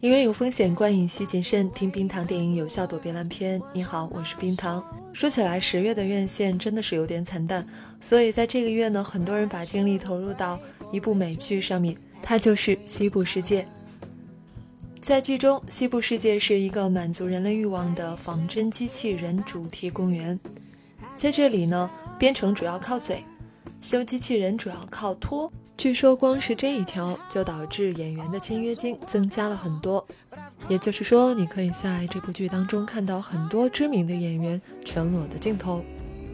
影院有风险，观影需谨慎。听冰糖电影有效躲避烂片。你好，我是冰糖。说起来，十月的院线真的是有点惨淡，所以在这个月呢，很多人把精力投入到一部美剧上面，它就是《西部世界》。在剧中，《西部世界》是一个满足人类欲望的仿真机器人主题公园。在这里呢，编程主要靠嘴，修机器人主要靠拖。据说光是这一条就导致演员的签约金增加了很多，也就是说，你可以在这部剧当中看到很多知名的演员全裸的镜头，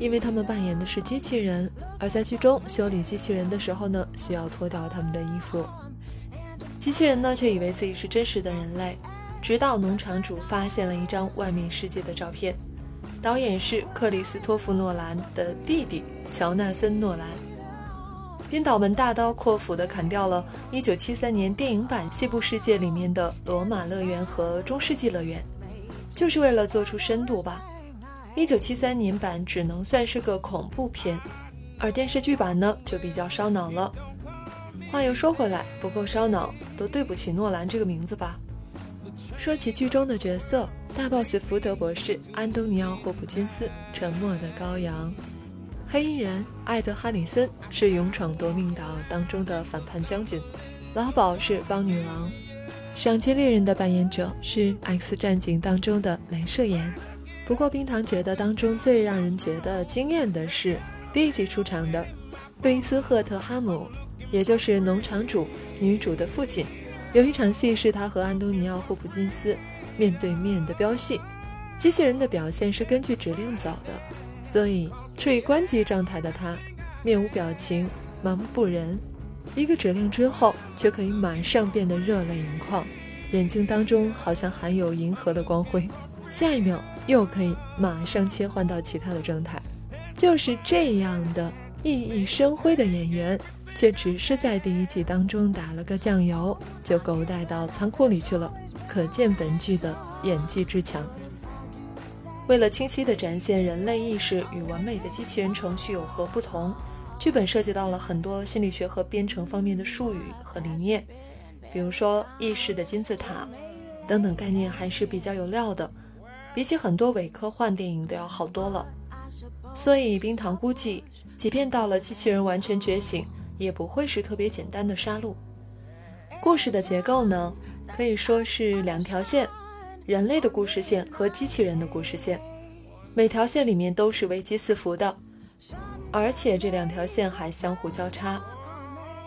因为他们扮演的是机器人，而在剧中修理机器人的时候呢，需要脱掉他们的衣服。机器人呢却以为自己是真实的人类，直到农场主发现了一张外面世界的照片，导演是克里斯托弗·诺兰的弟弟乔纳森·诺兰。编导们大刀阔斧地砍掉了1973年电影版《西部世界》里面的罗马乐园和中世纪乐园，就是为了做出深度吧。1973年版只能算是个恐怖片，而电视剧版呢就比较烧脑了。话又说回来，不够烧脑都对不起诺兰这个名字吧。说起剧中的角色，大 boss 福德博士、安东尼奥·霍普金斯、沉默的羔羊。黑衣人艾德·哈里森是《勇闯夺命岛》当中的反叛将军，老鸨是邦女郎，赏金猎人的扮演者是《X 战警》当中的镭射眼。不过，冰糖觉得当中最让人觉得惊艳的是第一集出场的路易斯·赫特哈姆，也就是农场主女主的父亲。有一场戏是他和安东尼奥·霍普金斯面对面的飙戏，机器人的表现是根据指令走的，所以。处于关机状态的他，面无表情，麻木不仁。一个指令之后，却可以马上变得热泪盈眶，眼睛当中好像含有银河的光辉。下一秒又可以马上切换到其他的状态。就是这样的熠熠生辉的演员，却只是在第一季当中打了个酱油，就狗带到仓库里去了。可见本剧的演技之强。为了清晰地展现人类意识与完美的机器人程序有何不同，剧本涉及到了很多心理学和编程方面的术语和理念，比如说意识的金字塔等等概念，还是比较有料的，比起很多伪科幻电影都要好多了。所以冰糖估计，即便到了机器人完全觉醒，也不会是特别简单的杀戮。故事的结构呢，可以说是两条线。人类的故事线和机器人的故事线，每条线里面都是危机四伏的，而且这两条线还相互交叉。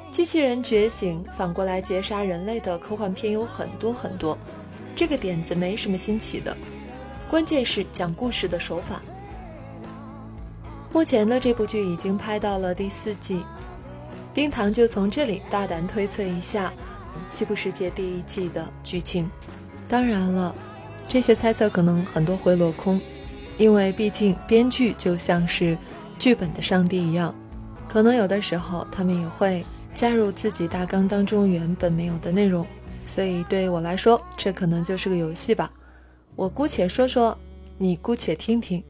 机器人觉醒反过来劫杀人类的科幻片有很多很多，这个点子没什么新奇的，关键是讲故事的手法。目前呢，这部剧已经拍到了第四季，冰糖就从这里大胆推测一下《西部世界》第一季的剧情。当然了。这些猜测可能很多会落空，因为毕竟编剧就像是剧本的上帝一样，可能有的时候他们也会加入自己大纲当中原本没有的内容，所以对我来说，这可能就是个游戏吧。我姑且说说，你姑且听听。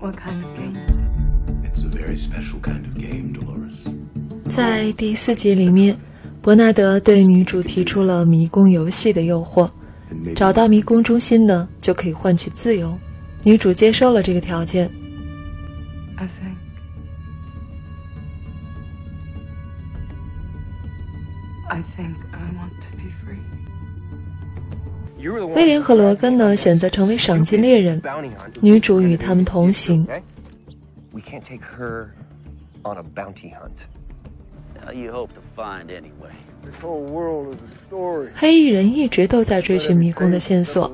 What kind of game? It's a very special kind of game, Dolores. 在第四集里面。伯纳德对女主提出了迷宫游戏的诱惑，找到迷宫中心呢，就可以换取自由。女主接受了这个条件。威廉和罗根呢，选择成为赏金猎人，女主与他们同行。黑衣人一直都在追寻迷宫的线索，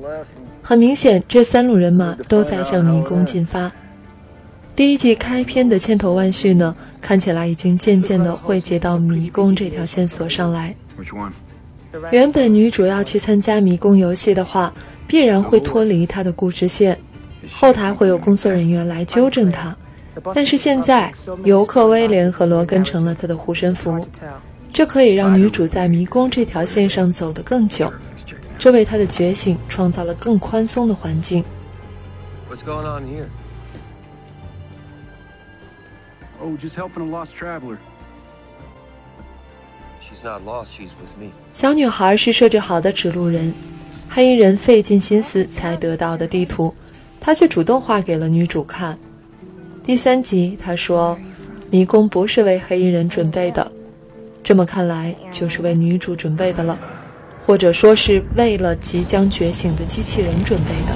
很明显，这三路人马都在向迷宫进发。第一季开篇的千头万绪呢，看起来已经渐渐的汇集到迷宫这条线索上来。原本女主要去参加迷宫游戏的话，必然会脱离她的故事线，后台会有工作人员来纠正她。但是现在，游客威廉和罗根成了他的护身符，这可以让女主在迷宫这条线上走得更久，这为她的觉醒创造了更宽松的环境。小女孩是设置好的指路人，黑衣人费尽心思才得到的地图，他却主动画给了女主看。第三集，他说：“迷宫不是为黑衣人准备的，这么看来就是为女主准备的了，或者说是为了即将觉醒的机器人准备的。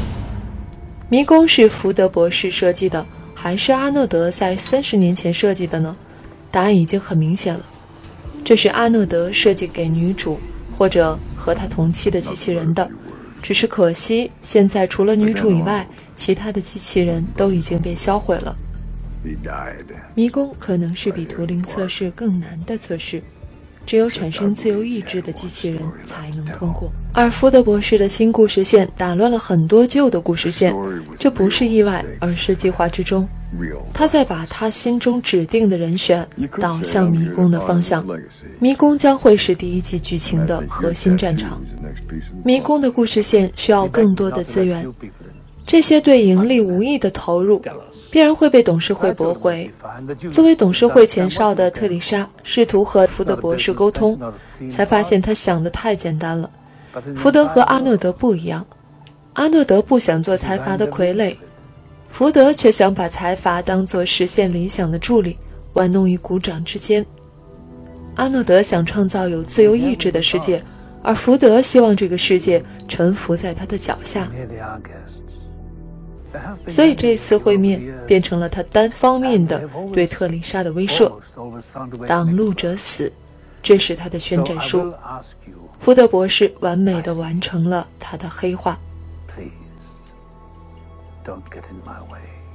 迷宫是福德博士设计的，还是阿诺德在三十年前设计的呢？答案已经很明显了。”这是阿诺德设计给女主或者和她同期的机器人的，只是可惜现在除了女主以外，其他的机器人都已经被销毁了。迷宫可能是比图灵测试更难的测试，只有产生自由意志的机器人才能通过。而福德博士的新故事线打乱了很多旧的故事线，这不是意外，而是计划之中。他在把他心中指定的人选导向迷宫的方向，迷宫将会是第一季剧情的核心战场。迷宫的故事线需要更多的资源，这些对盈利无益的投入，必然会被董事会驳回。作为董事会前哨的特丽莎，试图和福德博士沟通，才发现他想的太简单了。福德和阿诺德不一样，阿诺德不想做财阀的傀儡。福德却想把财阀当作实现理想的助力，玩弄于股掌之间。阿诺德想创造有自由意志的世界，而福德希望这个世界臣服在他的脚下。所以这次会面变成了他单方面的对特丽莎的威慑：挡路者死，这是他的宣战书。福德博士完美的完成了他的黑化。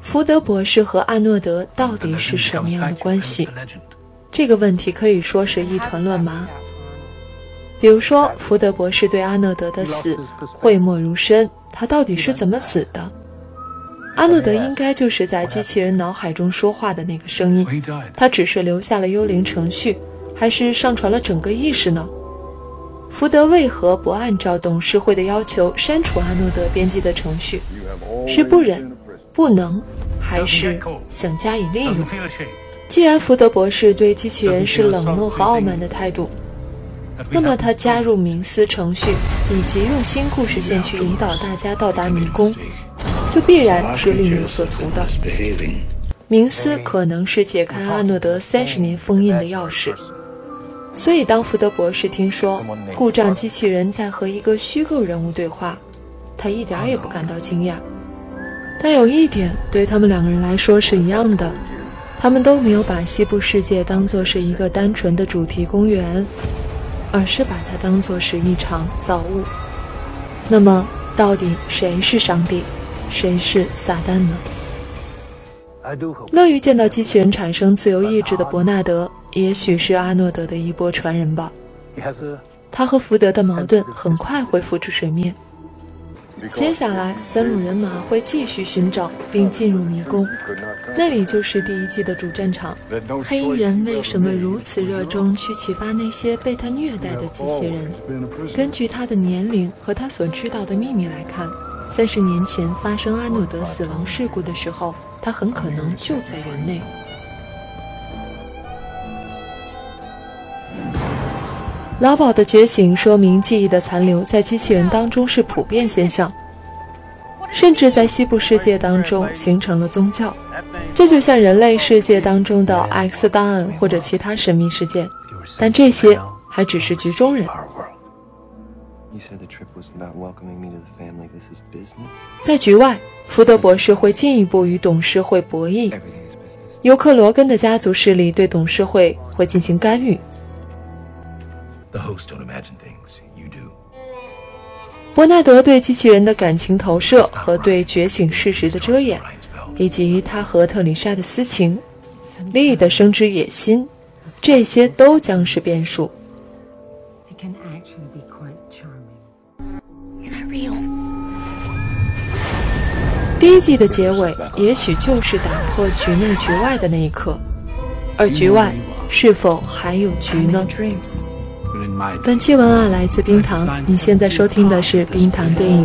福德博士和阿诺德到底是什么样的关系？这个问题可以说是一团乱麻。比如说，福德博士对阿诺德的死讳莫如深，他到底是怎么死的？阿诺德应该就是在机器人脑海中说话的那个声音，他只是留下了幽灵程序，还是上传了整个意识呢？福德为何不按照董事会的要求删除阿诺德编辑的程序？是不忍、不能，还是想加以利用？既然福德博士对机器人是冷漠和傲慢的态度，那么他加入冥思程序，以及用新故事线去引导大家到达迷宫，就必然是另有所图的。冥思可能是解开阿诺德三十年封印的钥匙。所以，当福德博士听说故障机器人在和一个虚构人物对话，他一点也不感到惊讶。但有一点对他们两个人来说是一样的，他们都没有把西部世界当作是一个单纯的主题公园，而是把它当作是一场造物。那么，到底谁是上帝，谁是撒旦呢？乐于见到机器人产生自由意志的伯纳德。也许是阿诺德的一波传人吧。他和福德的矛盾很快会浮出水面。接下来，三路人马会继续寻找并进入迷宫，那里就是第一季的主战场。黑衣人为什么如此热衷去启发那些被他虐待的机器人？根据他的年龄和他所知道的秘密来看，三十年前发生阿诺德死亡事故的时候，他很可能就在园内。老鸨的觉醒说明记忆的残留在机器人当中是普遍现象，甚至在西部世界当中形成了宗教。这就像人类世界当中的 X 档案或者其他神秘事件，但这些还只是局中人。在局外，福德博士会进一步与董事会博弈，尤克罗根的家族势力对董事会会进行干预。The hosts don't imagine things you do. 伯纳德对机器人的感情投射和对觉醒事实的遮掩，以及他和特丽莎的私情，利益的生殖野心，这些都将是变数。第一季的结尾，也许就是打破局内局外的那一刻，而局外是否还有局呢？本期文案来自冰糖，你现在收听的是冰糖电影。